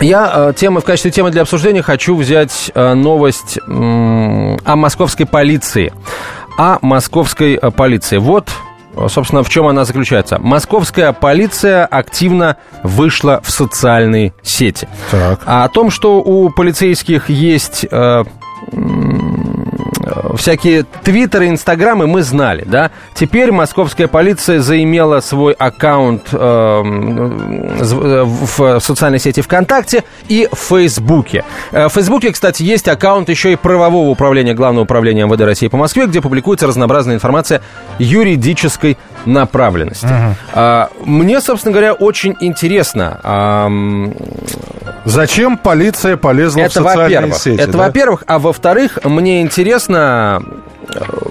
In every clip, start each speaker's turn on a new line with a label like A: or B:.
A: Я э, темы, в качестве темы для обсуждения хочу взять э, новость о московской полиции. О московской э, полиции. Вот собственно, в чем она заключается. Московская полиция активно вышла в социальные сети. Так. А о том, что у полицейских есть э, всякие твиттеры, инстаграмы мы знали, да. Теперь московская полиция заимела свой аккаунт э, в социальной сети ВКонтакте и в Фейсбуке. Э, в Фейсбуке, кстати, есть аккаунт еще и правового управления Главного управления МВД России по Москве, где публикуется разнообразная информация юридической направленности. Угу. Мне, собственно говоря, очень интересно.
B: Зачем полиция полезла это в социальные сети?
A: Это
B: да?
A: во-первых. А во-вторых, мне интересно,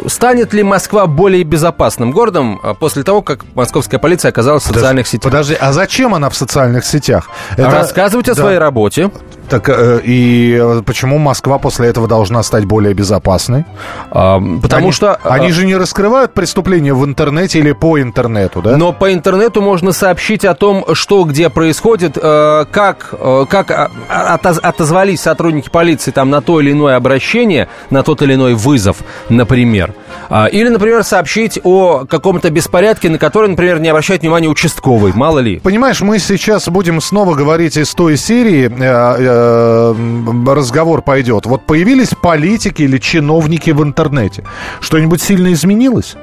A: станет ли Москва более безопасным городом а, после того, как московская полиция оказалась в социальных сетях?
B: Подожди, а зачем она в социальных сетях?
A: Это... Рассказывать о да. своей работе.
B: Так э, и почему Москва после этого должна стать более безопасной?
A: А, потому
B: они,
A: что...
B: А, они же не раскрывают преступления в интернете или по интернету, да?
A: Но по интернету можно сообщить о том, что где происходит, э, как, э, как отозвались сотрудники полиции там на то или иное обращение, на тот или иной вызов, например. А, или, например, сообщить о каком-то беспорядке, на который, например, не обращает внимания участковый, мало ли.
B: Понимаешь, мы сейчас будем снова говорить из той серии, э, разговор пойдет. Вот появились политики или чиновники в интернете. Что-нибудь сильно изменилось?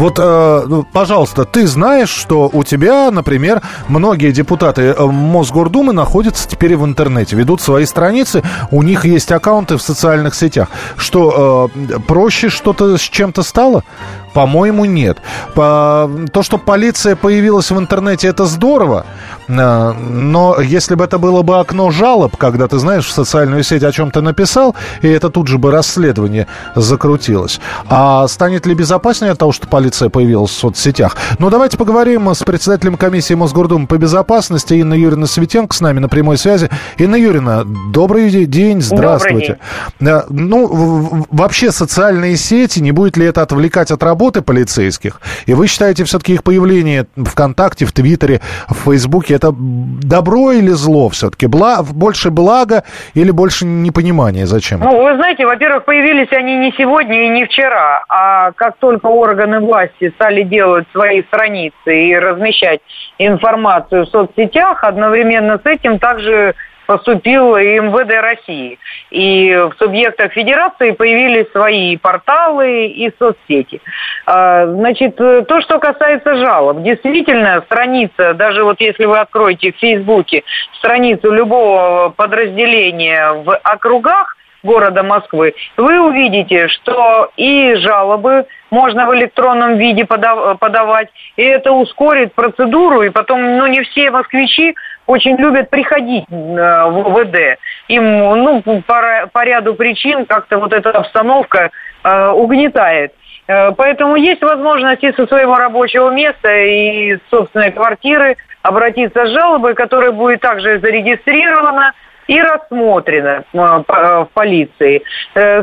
B: Вот, э, ну, пожалуйста, ты знаешь, что у тебя, например, многие депутаты э, Мосгордумы находятся теперь в интернете, ведут свои страницы, у них есть аккаунты в социальных сетях. Что, э, проще что-то с чем-то стало? По-моему, нет. По... То, что полиция появилась в интернете, это здорово. Э, но если бы это было бы окно жалоб, когда ты знаешь, в социальную сеть о чем-то написал, и это тут же бы расследование закрутилось. А станет ли безопаснее от того, что полиция появилась в соцсетях? Ну, давайте поговорим с председателем комиссии Мосгордумы по безопасности Инна Юрьевна Светенко с нами на прямой связи. Инна Юрьевна, добрый день, здравствуйте. Добрый день. Ну, вообще социальные сети, не будет ли это отвлекать от работы полицейских? И вы считаете все-таки их появление ВКонтакте, в Твиттере, в Фейсбуке, это добро или зло все-таки? Бла... Больше блага или больше непонимания? Зачем?
C: Ну, вы знаете, во-первых, появились они не сегодня и не вчера, а как только органы власти стали делать свои страницы и размещать информацию в соцсетях, одновременно с этим также поступил и МВД России. И в субъектах федерации появились свои порталы и соцсети. А, значит, то, что касается жалоб. Действительно, страница, даже вот если вы откроете в Фейсбуке страницу любого подразделения в округах, города Москвы, вы увидите, что и жалобы можно в электронном виде подавать, и это ускорит процедуру, и потом, ну, не все москвичи очень любят приходить э, в ВВД. Им, ну, по, по ряду причин как-то вот эта обстановка э, угнетает. Э, поэтому есть возможность и со своего рабочего места, и собственной квартиры обратиться с жалобой, которая будет также зарегистрирована и рассмотрена в полиции.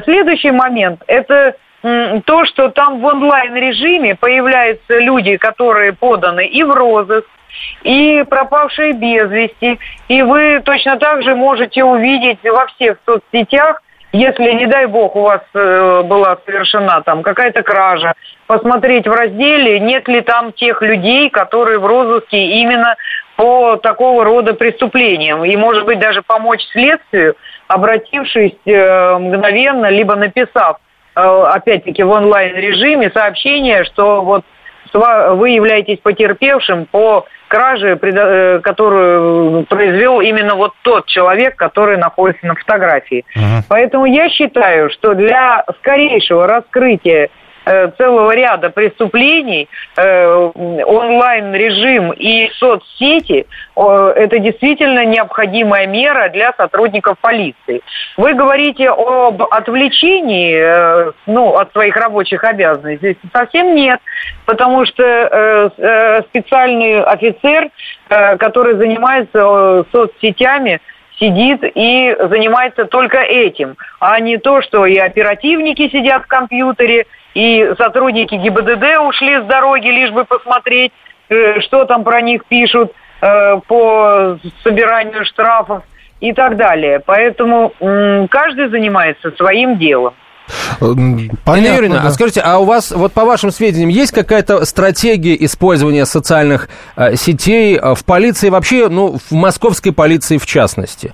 C: Следующий момент – это то, что там в онлайн-режиме появляются люди, которые поданы и в розыск, и пропавшие без вести. И вы точно так же можете увидеть во всех соцсетях, если, не дай бог, у вас э, была совершена там какая-то кража, посмотреть в разделе, нет ли там тех людей, которые в розыске именно по такого рода преступлениям. И, может быть, даже помочь следствию, обратившись э, мгновенно, либо написав, опять-таки, в онлайн-режиме сообщение, что вот вы являетесь потерпевшим по краже, э, которую произвел именно вот тот человек, который находится на фотографии. Uh-huh. Поэтому я считаю, что для скорейшего раскрытия Э, целого ряда преступлений, э, онлайн-режим и соцсети это действительно необходимая мера для сотрудников полиции. Вы говорите об отвлечении э, ну, от своих рабочих обязанностей. Совсем нет, потому что специальный офицер, который занимается соцсетями, сидит и занимается только этим, а не то, что и оперативники сидят в компьютере, и сотрудники ГИБДД ушли с дороги, лишь бы посмотреть, э, что там про них пишут. э, по собиранию штрафов и так далее. Поэтому каждый занимается своим делом.
A: Понятно, Юрьевна, да. а скажите, а у вас, вот по вашим сведениям, есть какая-то стратегия использования социальных э, сетей в полиции вообще, ну, в московской полиции в частности?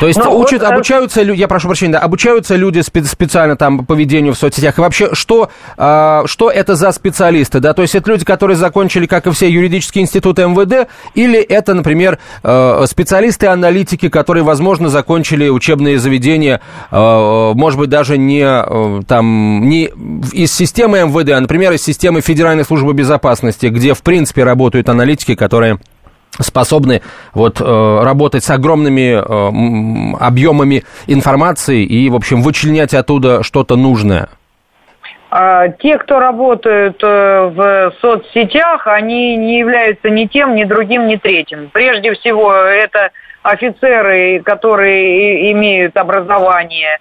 A: То есть ну, учат, вот, э, обучаются, я прошу прощения, да, обучаются люди специально там поведению в соцсетях. И вообще, что, а, что это за специалисты, да? То есть это люди, которые закончили, как и все, юридические институты МВД, или это, например, э, специалисты-аналитики, которые, возможно, закончили учебные заведения, э, может быть, даже не, там, не из системы МВД, а, например, из системы Федеральной службы безопасности, где, в принципе, работают аналитики, которые способны вот, э, работать с огромными э, объемами информации и, в общем, вычленять оттуда что-то нужное?
C: А, те, кто работают э, в соцсетях, они не являются ни тем, ни другим, ни третьим. Прежде всего, это офицеры, которые имеют образование,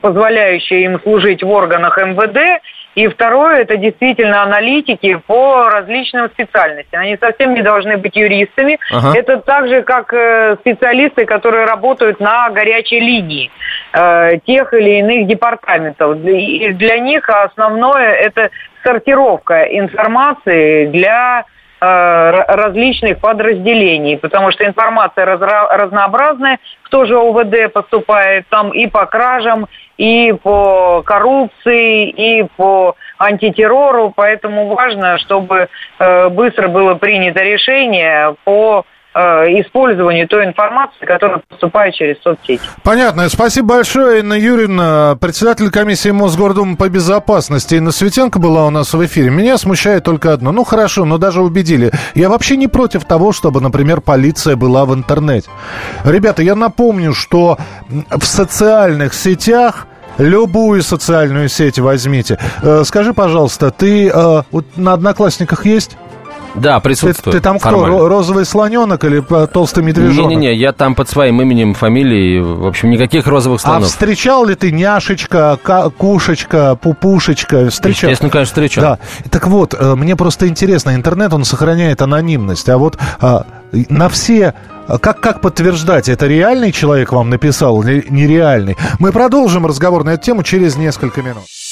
C: позволяющее им служить в органах МВД, и второе, это действительно аналитики по различным специальностям. Они совсем не должны быть юристами. Ага. Это так же, как э, специалисты, которые работают на горячей линии э, тех или иных департаментов. И для них основное это сортировка информации для Э, различных подразделений, потому что информация разнообразная, кто же ОВД поступает там и по кражам, и по коррупции, и по антитеррору, поэтому важно, чтобы э, быстро было принято решение по Э, использованию той информации, которая поступает через соцсети.
B: Понятно. Спасибо большое, Инна Юрьевна, председатель комиссии Мосгордумы по безопасности. Инна Светенко была у нас в эфире. Меня смущает только одно. Ну, хорошо, но даже убедили. Я вообще не против того, чтобы, например, полиция была в интернете. Ребята, я напомню, что в социальных сетях Любую социальную сеть возьмите. Э, скажи, пожалуйста, ты э, на Одноклассниках есть?
A: Да, присутствует.
B: Ты, ты там формально. кто, розовый слоненок или толстый медвежонок?
A: Не-не-не, я там под своим именем, фамилией, в общем, никаких розовых а слонов.
B: А встречал ли ты няшечка, кушечка, пупушечка? Встречал?
A: Естественно, конечно, встречал. Да.
B: Так вот, э, мне просто интересно, интернет, он сохраняет анонимность, а вот а, на все как, как подтверждать, это реальный человек вам написал или нереальный? Мы продолжим разговор на эту тему через несколько минут.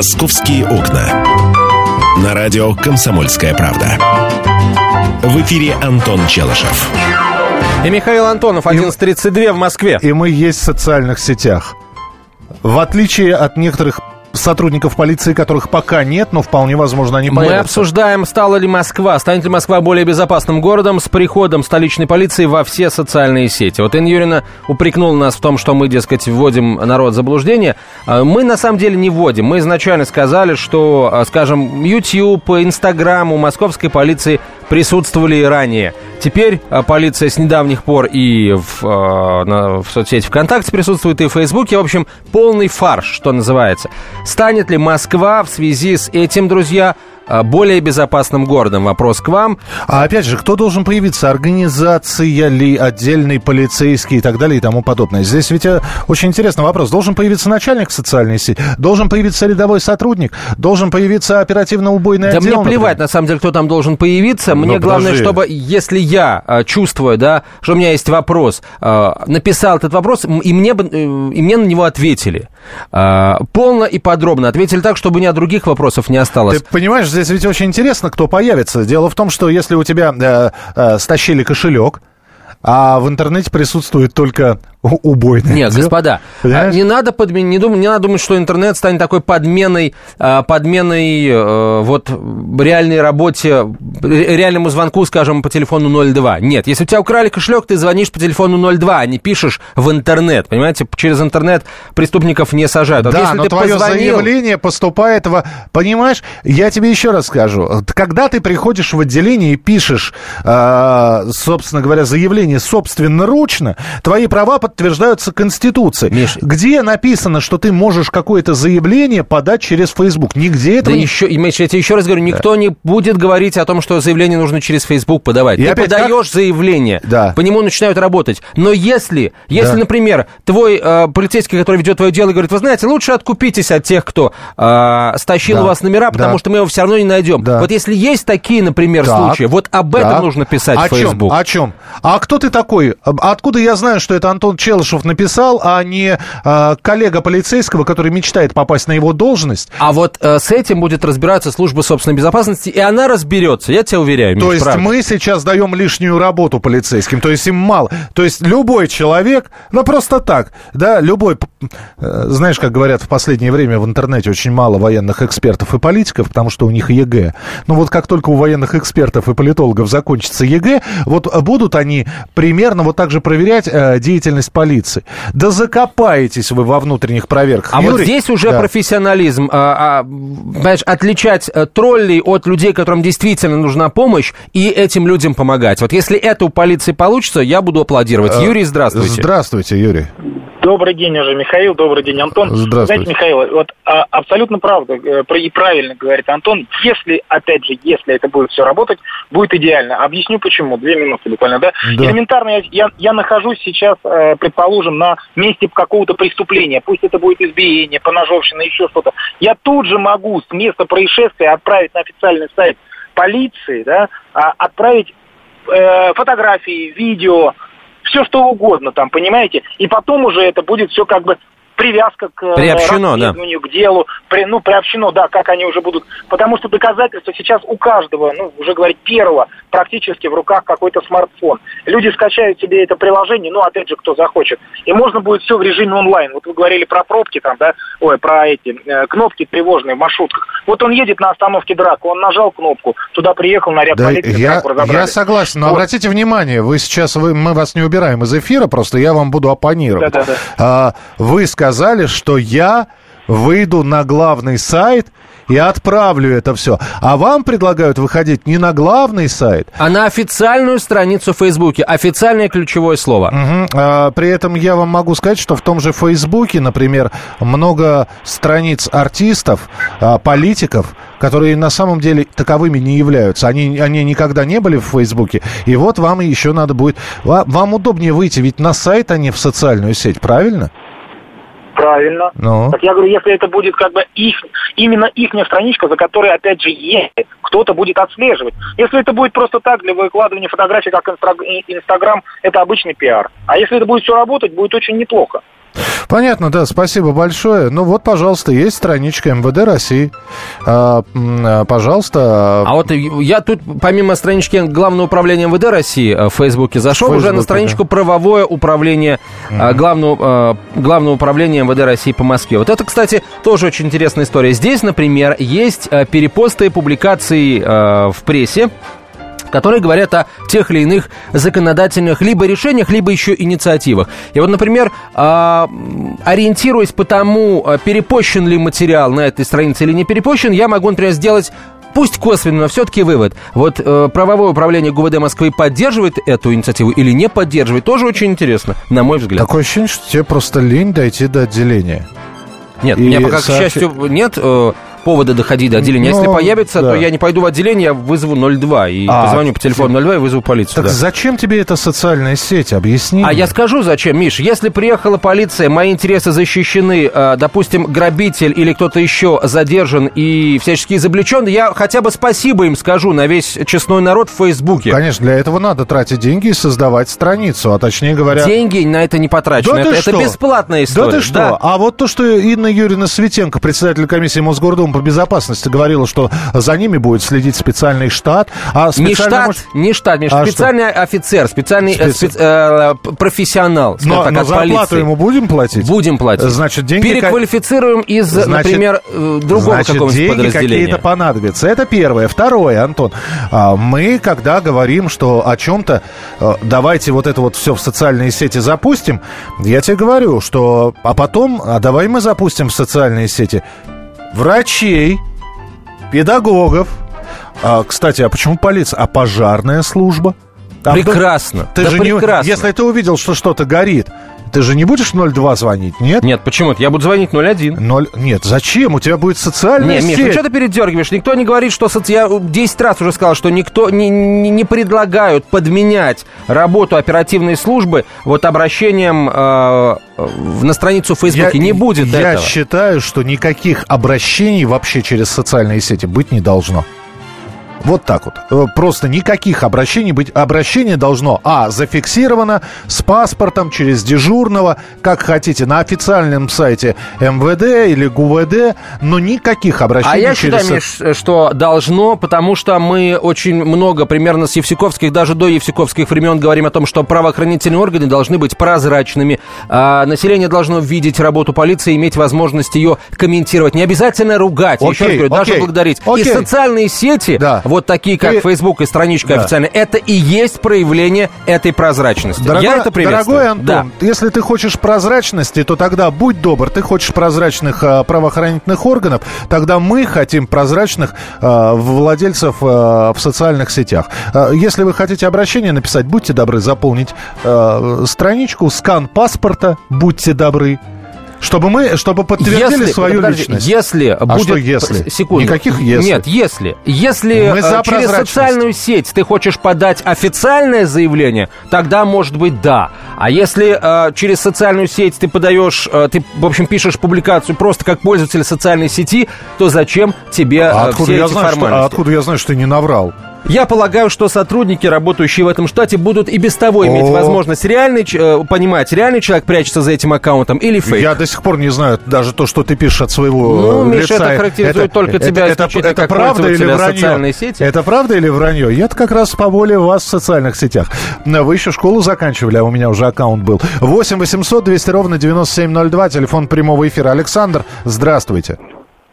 D: «Московские окна». На радио «Комсомольская правда». В эфире Антон Челышев.
A: И Михаил Антонов, 11.32 в Москве.
B: И мы есть в социальных сетях. В отличие от некоторых сотрудников полиции, которых пока нет, но вполне возможно они
A: появятся. Мы обсуждаем, стала ли Москва, станет ли Москва более безопасным городом с приходом столичной полиции во все социальные сети. Вот Инна Юрьевна упрекнула нас в том, что мы, дескать, вводим народ в заблуждение. А мы на самом деле не вводим. Мы изначально сказали, что, а, скажем, YouTube, Instagram у московской полиции присутствовали и ранее. Теперь а, полиция с недавних пор и в, в соцсети ВКонтакте присутствует, и в Фейсбуке. В общем, полный фарш, что называется. Станет ли Москва в связи с этим, друзья, более безопасным городом. Вопрос к вам.
B: А опять же, кто должен появиться? Организация ли, отдельный полицейский и так далее и тому подобное? Здесь ведь э, очень интересный вопрос. Должен появиться начальник социальной сети? Должен появиться рядовой сотрудник? Должен появиться оперативно-убойный
A: да
B: отдел?
A: Да мне плевать, на самом деле, кто там должен появиться. Мне Но главное, подожди. чтобы, если я а, чувствую, да, что у меня есть вопрос, написал этот вопрос, и мне, э, и мне на него ответили. Полно и подробно ответили так, чтобы ни от других вопросов не осталось.
B: Ты понимаешь, здесь ведь очень интересно, кто появится. Дело в том, что если у тебя э, э, стащили кошелек, а в интернете присутствует только убойный.
A: Нет, отдел. господа, а Понимаешь? не надо, подмен... не, дум... не надо думать, что интернет станет такой подменой, а, подменой э, вот реальной работе, реальному звонку, скажем, по телефону 02. Нет, если у тебя украли кошелек, ты звонишь по телефону 02, а не пишешь в интернет. Понимаете, через интернет преступников не сажают.
B: Вот да, если но ты твое позвонил... заявление поступает в... Понимаешь, я тебе еще раз скажу. Когда ты приходишь в отделение и пишешь, э, собственно говоря, заявление заявление собственноручно, твои права подтверждаются Конституцией.
A: Миш.
B: Где написано, что ты можешь какое-то заявление подать через Facebook? Нигде
A: Да
B: этого не
A: еще, Миш, я тебе еще раз говорю, никто не будет говорить о том, что заявление нужно через Facebook подавать.
B: И
A: Ты подаешь заявление,
B: Да.
A: по нему начинают работать. Но если, если,
B: Да.
A: например, твой э, полицейский, который ведет твое дело, говорит, вы знаете, лучше откупитесь от тех, кто э, стащил
B: Да.
A: у вас номера, потому
B: Да.
A: что мы его все равно не найдем.
B: Да.
A: Вот если есть такие, например,
B: Так.
A: случаи, вот об этом
B: Так.
A: нужно писать
B: о
A: в Facebook.
B: Чем? О чем? А кто ты такой? Откуда я знаю, что это Антон Челышев написал, а не а, коллега полицейского, который мечтает попасть на его должность?
A: А вот э, с этим будет разбираться служба собственной безопасности, и она разберется, я тебя уверяю.
B: То есть
A: правда.
B: мы сейчас даем лишнюю работу полицейским, то есть им мало. То есть любой человек, ну просто так, да, любой, э, знаешь, как говорят в последнее время в интернете очень мало военных экспертов и политиков, потому что у них ЕГЭ. Ну вот как только у военных экспертов и политологов закончится ЕГЭ, вот будут они примерно вот так же проверять э, деятельность полиции. Да закопаетесь вы во внутренних проверках.
A: А вот
B: Юрий?
A: здесь уже
B: Да.
A: профессионализм, а, а, понимаешь, отличать э, троллей от людей, которым действительно нужна помощь, и этим людям помогать. Вот если это у полиции получится, я буду аплодировать. Юрий, здравствуйте.
B: Э, Здравствуйте, Юрий.
E: Добрый день уже, Михаил. Добрый день, Антон.
B: Здравствуйте.
E: Знаете, Михаил, вот а, абсолютно правда э, и правильно говорит Антон. Если, опять же, если это будет все работать, будет идеально. Объясню почему. Две минуты буквально, да?
B: Да.
E: Элементарно, я, я, я нахожусь сейчас, э, предположим, на месте какого-то преступления. Пусть это будет избиение, поножовщина, еще что-то. Я тут же могу с места происшествия отправить на официальный сайт полиции, да, а, отправить э, фотографии, видео, все что угодно там, понимаете? И потом уже это будет все как бы привязка к э,
A: Приобщено, да.
E: к делу, при, ну, приобщено, да, как они уже будут. Потому что доказательства сейчас у каждого, ну, уже говорить первого, практически в руках какой-то смартфон. Люди скачают себе это приложение, ну, опять же, кто захочет. И можно будет все в режиме онлайн. Вот вы говорили про пробки там, да, ой, про эти э, кнопки тревожные в маршрутках. Вот он едет на остановке драка, он нажал кнопку, туда приехал наряд
B: Да,
E: полиции,
B: я, я согласен, но
E: Вот.
B: обратите внимание, вы сейчас, вы, мы вас не убираем из эфира, просто я вам буду оппонировать.
E: Да-да-да.
B: А, вы сказали, что я выйду на главный сайт и отправлю это все. А вам предлагают выходить не на главный сайт,
A: А на официальную страницу в Фейсбуке, официальное ключевое слово.
B: Мгм. А, при этом я вам могу сказать, что в том же Фейсбуке, например, много страниц артистов, а, политиков, которые на самом деле таковыми не являются. Они, они никогда не были в Фейсбуке. И вот вам еще надо будет... ва- Вам удобнее выйти ведь на сайт, а не в социальную сеть, правильно?
E: Правильно.
B: Ну.
E: Так я говорю, если это будет как бы их, именно их страничка, за которой, опять же, есть, кто-то будет отслеживать. Если это будет просто так, для выкладывания фотографий, как Инстаграм, это обычный пиар. А если это будет все работать, будет очень неплохо.
B: Понятно, да, спасибо большое. Ну вот, пожалуйста, есть страничка МВД России. А, а, пожалуйста.
A: А вот я тут, помимо странички Главного управления МВД России э, в Фейсбуке, зашел
B: В
A: уже на
B: Фейсбуке,
A: страничку правовое управление э, главного, э, Главного управления МВД России по Москве. Вот это, кстати, тоже очень интересная история. Здесь, например, есть перепосты публикации э, в прессе, которые говорят о тех или иных законодательных либо решениях, либо еще инициативах. И вот, например, а, ориентируясь по тому, а, перепощен ли материал на этой странице или не перепощен, я могу, например, сделать Пусть косвенно, но все-таки вывод. Вот э, правовое управление ГУВД Москвы поддерживает эту инициативу или не поддерживает, тоже очень интересно, на мой взгляд.
B: Такое ощущение, что тебе просто лень дойти до отделения.
A: Нет,
B: и
A: меня пока, к
B: сообщи-
A: счастью, нет э, повода доходить до отделения. А Если
B: Ну,
A: появится,
B: да.
A: то я не пойду в отделение, я вызову 02 и
B: А,
A: позвоню по телефону 02 и вызову полицию.
B: Так
A: да.
B: зачем тебе эта социальная сеть? Объясни.
A: А
B: мне.
A: я скажу зачем, Миш. Если приехала полиция, мои интересы защищены, э, допустим, грабитель или кто-то еще задержан и всячески изобличен, я хотя бы спасибо им скажу на весь честной народ в Фейсбуке.
B: Конечно, для этого надо тратить деньги и создавать страницу, а точнее говоря...
A: Деньги на это не потрачены.
B: Да
A: это, это бесплатная история.
B: Да ты что? А вот то, что Инна Юрьевна Светенко, председатель комиссии Мосгордумы по безопасности, говорила, что за ними будет следить специальный штат. А
A: Не
B: специально,
A: штат,
B: может-
A: не штат, Миш,
B: А
A: специальный офицер, специальный э,
B: Специ-
A: спец- э, п- профессионал,
B: Но,
A: так,
B: но зарплату
A: полиции.
B: ему будем платить?
A: Будем платить.
B: Значит, деньги...
A: Переквалифицируем из,
B: Значит,
A: например, э, другого
B: Значит,
A: какого-нибудь подразделения.
B: какие-то понадобятся. Это первое. Второе, Антон. а, Мы, когда говорим, что о чем-то, э, давайте вот это вот все в социальные сети запустим, я тебе говорю, что... А потом, а давай мы запустим в социальные сети врачей, педагогов. А, кстати, а почему полиция? А пожарная служба? Вдруг-
A: Прекрасно.
B: Ты
A: да
B: же не,
A: прекрасно.
B: если ты увидел, что что-то горит, ты же не будешь 02 звонить, нет?
A: Нет, почему? Я буду звонить 01.
B: Ноль... Нет, зачем? У тебя будет социальная
A: Не, Миш,
B: сеть.
A: ну что ты передергиваешь? Никто не говорит, что... соци- Я 10 раз уже сказал, что никто не, не, не предлагают подменять работу оперативной службы вот обращением э, на страницу в Фейсбуке. не будет
B: я
A: этого.
B: считаю, что никаких обращений вообще через социальные сети быть не должно. Вот так вот. Э, Просто никаких обращений быть. Обращение должно, а, зафиксировано с паспортом, через дежурного, как хотите, на официальном сайте МВД или ГУВД, но никаких обращений
A: А я
B: через...
A: считаю, Миш, что должно, потому что мы очень много, примерно с Евсиковских, даже до Евсиковских времен говорим о том, что правоохранительные органы должны быть прозрачными, а население должно видеть работу полиции, иметь возможность ее комментировать. Не обязательно ругать, я еще раз
B: Окей,
A: говорю, даже
B: окей,
A: благодарить. И
B: окей.
A: социальные сети,
B: Да.
A: Вот такие, как
B: Ты-
A: Facebook и страничка
B: Да.
A: официальная, это и есть проявление этой прозрачности.
B: Дорогой,
A: я это приветствую.
B: дорогой Антон,
A: Да.
B: если ты хочешь прозрачности, то тогда будь добр, ты хочешь прозрачных э, правоохранительных органов, тогда мы хотим прозрачных э, владельцев э, в социальных сетях. Э, если вы хотите обращение написать, будьте добры заполнить э, страничку, скан паспорта, будьте добры. Чтобы мы, чтобы подтвердили
A: Если,
B: свою
A: подожди,
B: личность.
A: Если
B: А
A: будет...
B: что если?
A: Секунду.
B: Никаких если.
A: Нет, если. Если
B: Мы за
A: э, через
B: прозрачность.
A: социальную сеть ты хочешь подать официальное заявление, тогда может быть да. А если э, через социальную сеть ты подаешь, э, ты, в общем, пишешь публикацию просто как пользователь социальной сети, то зачем тебе
B: А
A: э,
B: откуда,
A: все
B: я
A: эти
B: знаю, что,
A: формальности?
B: а откуда я знаю, что ты не наврал?
A: Я полагаю, что сотрудники, работающие в этом штате, будут и без того иметь
B: О.
A: возможность реальный, ч- э, понимать, реальный человек прячется за этим аккаунтом или фейк.
B: Я до сих пор не знаю даже то, что ты пишешь от своего
A: Ну,
B: э,
A: Миша,
B: лица.
A: это характеризует только тебя
B: это,
A: исключительно
B: это
A: как
B: правда или вранье?
A: сети.
B: Это правда или вранье? Я-то как раз поболее вас в социальных сетях. Но Вы еще школу заканчивали, а у меня уже аккаунт был. 8 800 200 ровно 9702, телефон прямого эфира. Александр, здравствуйте.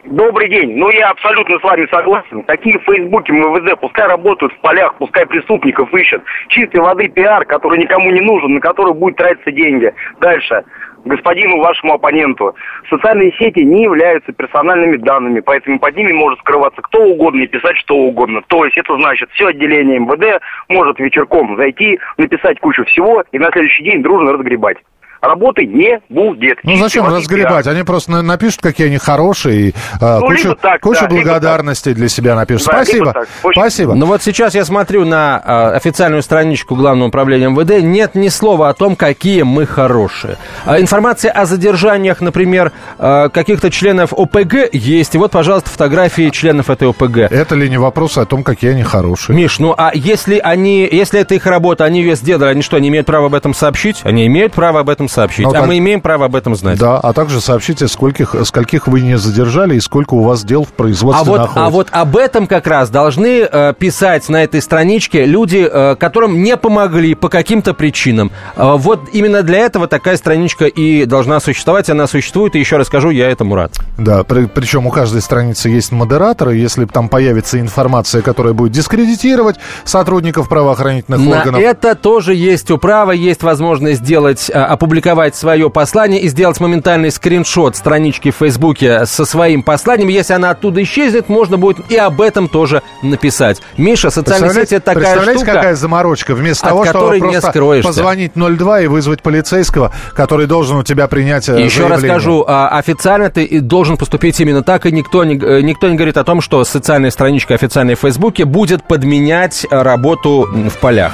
F: Добрый день. Ну, я абсолютно с вами согласен. Такие фейсбуки МВД пускай работают в полях, пускай преступников ищут. Чистой воды пиар, который никому не нужен, на который будут тратиться деньги. Дальше. Господину вашему оппоненту. Социальные сети не являются персональными данными, поэтому под ними может скрываться кто угодно и писать что угодно. То есть это значит, все отделение МВД может вечерком зайти, написать кучу всего и на следующий день дружно разгребать. Работы не будет.
B: Ну зачем разгребать? Они просто на- напишут, какие они хорошие, и а,
F: Ну,
B: кучу,
F: так,
B: кучу
F: да, либо
B: благодарности для себя напишут.
F: Да,
B: Спасибо.
F: так. Очень-
B: Спасибо.
A: Ну вот сейчас я смотрю на э, официальную страничку Главного управления МВД. Нет ни слова о том, какие мы хорошие. А информация о задержаниях, например, э, каких-то членов ОПГ есть. И вот, пожалуйста, фотографии членов этой ОПГ.
B: Это ли не вопрос о том, какие они хорошие?
A: Миш, ну а если они, если это их работа, они ее сделали, они что, не имеют права об этом сообщить? Они имеют право об этом сообщить.
B: Ну,
A: а
B: так-
A: мы имеем право об этом знать.
B: Да, а также сообщите, скольких, скольких вы не задержали и сколько у вас дел в производстве
A: А вот,
B: находится.
A: а вот об этом как раз должны э, писать на этой страничке люди, э, которым не помогли по каким-то причинам. Э, вот именно для этого такая страничка и должна существовать. Она существует, и еще раз скажу, я этому рад.
B: Да, при- причем у каждой страницы есть модератор, и если там появится информация, которая будет дискредитировать сотрудников правоохранительных
A: На
B: органов...
A: это тоже есть управа, есть возможность сделать, э, опубликовать свое послание и сделать моментальный скриншот странички в Фейсбуке со своим посланием. Если она оттуда исчезнет, можно будет и об этом тоже написать. Миша, социальные сети это такая
B: представляете,
A: штука.
B: какая заморочка? Вместо
A: от
B: того, чтобы
A: не
B: просто
A: скроешься.
B: позвонить 02 и вызвать полицейского, который должен у тебя принять э,
A: еще раз
B: заявление.
A: скажу, а, официально ты должен поступить именно так, и никто не, э, никто не говорит о том, что социальная страничка официальной в Фейсбуке будет подменять э, работу в полях.